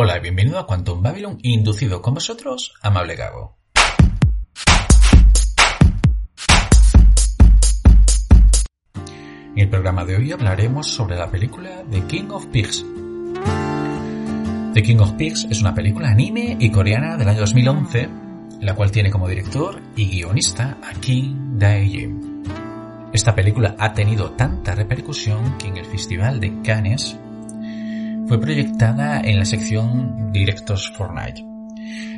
Hola y bienvenido a Quantum Babylon, inducido con vosotros, amable Gago. En el programa de hoy hablaremos sobre la película The King of Pigs. The King of Pigs es una película anime y coreana del año 2011, la cual tiene como director y guionista a Kim Dae-jin. Esta película ha tenido tanta repercusión que en el Festival de Cannes fue proyectada en la sección Directos Fortnite.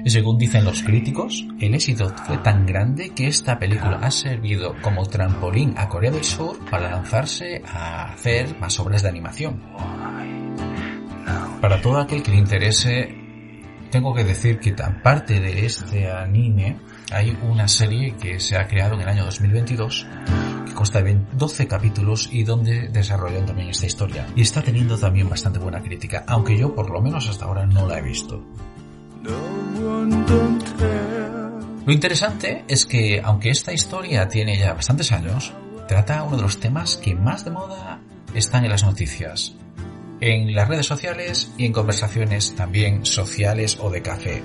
Según dicen los críticos, el éxito fue tan grande que esta película ha servido como trampolín a Corea del Sur para lanzarse a hacer más obras de animación. Para todo aquel que le interese, tengo que decir que tan parte de este anime hay una serie que se ha creado en el año 2022 que consta de 12 capítulos y donde desarrollan también esta historia. Y está teniendo también bastante buena crítica, aunque yo por lo menos hasta ahora no la he visto. Lo interesante es que, aunque esta historia tiene ya bastantes años, trata uno de los temas que más de moda están en las noticias, en las redes sociales y en conversaciones también sociales o de café.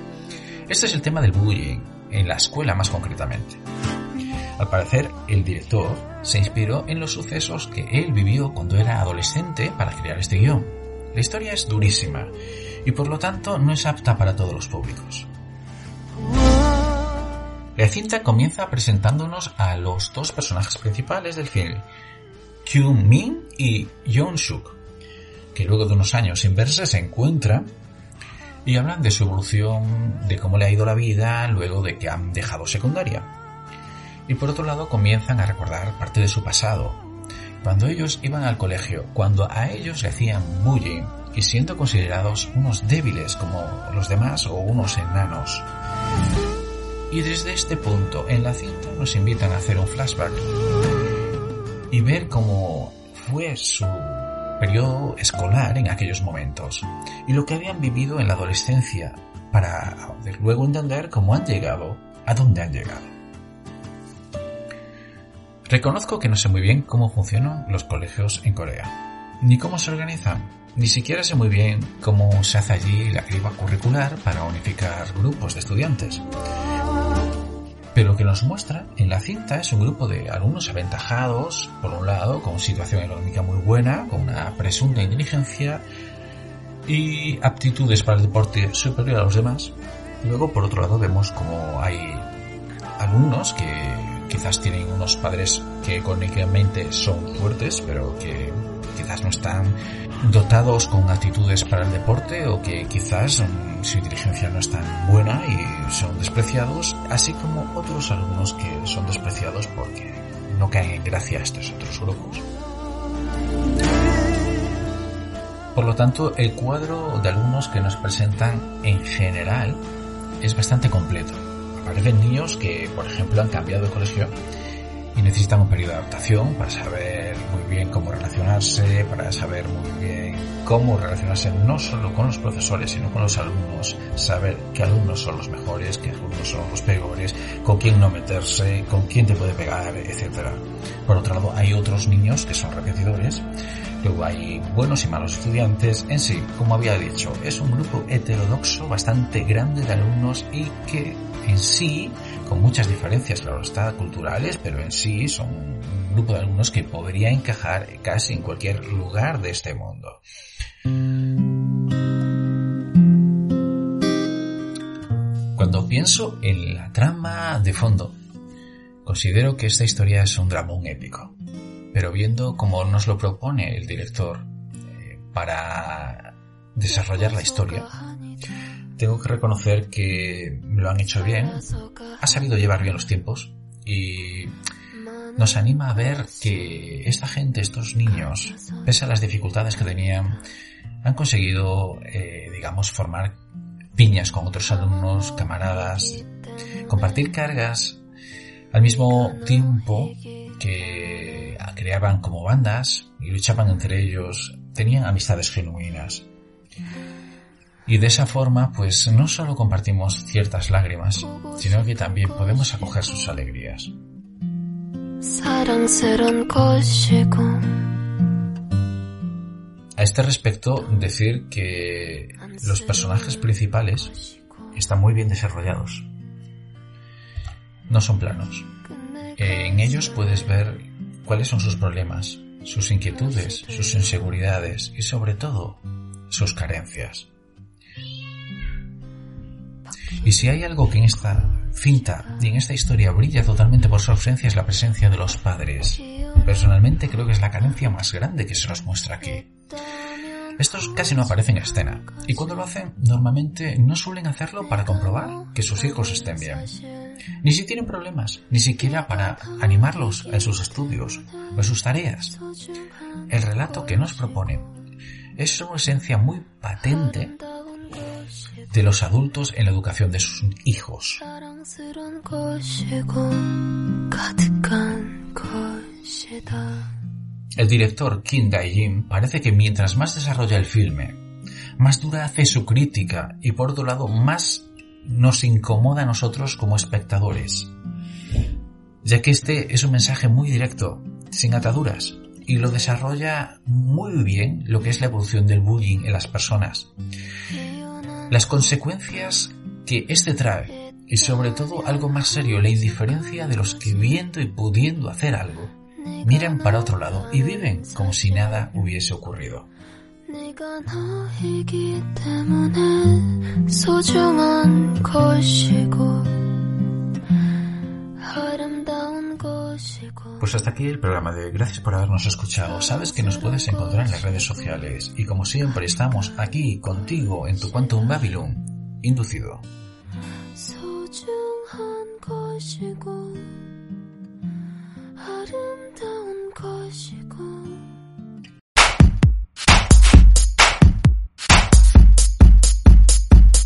Este es el tema del bullying, en la escuela más concretamente. Al parecer, el director se inspiró en los sucesos que él vivió cuando era adolescente para crear este guion. La historia es durísima y por lo tanto no es apta para todos los públicos. La cinta comienza presentándonos a los dos personajes principales del film, Kyung Min y Yeon Suk, que luego de unos años sin verse se encuentran y hablan de su evolución, de cómo le ha ido la vida luego de que han dejado secundaria. Y por otro lado comienzan a recordar parte de su pasado, cuando ellos iban al colegio, cuando a ellos le hacían bullying y siendo considerados unos débiles como los demás o unos enanos. Y desde este punto en la cinta nos invitan a hacer un flashback y ver cómo fue su periodo escolar en aquellos momentos y lo que habían vivido en la adolescencia para luego entender cómo han llegado a dónde han llegado. Reconozco que no sé muy bien cómo funcionan los colegios en Corea, ni cómo se organizan, ni siquiera sé muy bien cómo se hace allí la criba curricular para unificar grupos de estudiantes. Pero lo que nos muestra en la cinta es un grupo de alumnos aventajados, por un lado, con situación económica muy buena, con una presunta inteligencia y aptitudes para el deporte superior a los demás. Luego, por otro lado, vemos como hay alumnos que quizás tienen unos padres que económicamente son fuertes, pero que quizás no están dotados con actitudes para el deporte o que quizás mm, su inteligencia no es tan buena y son despreciados, así como otros alumnos que son despreciados porque no caen en gracia a estos otros grupos. Por lo tanto, el cuadro de alumnos que nos presentan en general es bastante completo. Aparecen niños que, por ejemplo, han cambiado de colegio y necesitan un periodo de adaptación para saber muy bien cómo relacionarse, para saber muy bien cómo relacionarse no solo con los profesores, sino con los alumnos, saber qué alumnos son los mejores, qué alumnos son los peores, con quién no meterse, con quién te puede pegar, etc. Por otro lado, hay otros niños que son repetidores, luego hay buenos y malos estudiantes, en sí, como había dicho, es un grupo heterodoxo bastante grande de alumnos y que en sí con muchas diferencias, claro está, culturales, pero en sí son un grupo de alumnos que podría encajar casi en cualquier lugar de este mundo. Cuando pienso en la trama de fondo, considero que esta historia es un dramón épico, pero viendo cómo nos lo propone el director eh, para desarrollar la historia, tengo que reconocer que lo han hecho bien, ha sabido llevar bien los tiempos y nos anima a ver que esta gente, estos niños, pese a las dificultades que tenían, han conseguido, eh, digamos, formar piñas con otros alumnos, camaradas, compartir cargas al mismo tiempo que creaban como bandas y luchaban entre ellos, tenían amistades genuinas. Y de esa forma, pues no solo compartimos ciertas lágrimas, sino que también podemos acoger sus alegrías. A este respecto, decir que los personajes principales están muy bien desarrollados. No son planos. En ellos puedes ver cuáles son sus problemas, sus inquietudes, sus inseguridades y sobre todo sus carencias. Y si hay algo que en esta cinta y en esta historia brilla totalmente por su ausencia es la presencia de los padres. Personalmente creo que es la carencia más grande que se nos muestra aquí. Estos casi no aparecen en escena, y cuando lo hacen, normalmente no suelen hacerlo para comprobar que sus hijos estén bien. Ni si tienen problemas, ni siquiera para animarlos en sus estudios o en sus tareas. El relato que nos propone es una esencia muy patente de los adultos en la educación de sus hijos. El director Kim Dae-jin parece que mientras más desarrolla el filme, más dura hace su crítica y por otro lado más nos incomoda a nosotros como espectadores, ya que este es un mensaje muy directo, sin ataduras, y lo desarrolla muy bien lo que es la evolución del bullying en las personas. Las consecuencias que este trae y sobre todo algo más serio, la indiferencia de los que viendo y pudiendo hacer algo, miran para otro lado y viven como si nada hubiese ocurrido. Pues hasta aquí el programa de Gracias por habernos escuchado. Sabes que nos puedes encontrar en las redes sociales y como siempre estamos aquí contigo en tu Quantum Babylon inducido. 것이고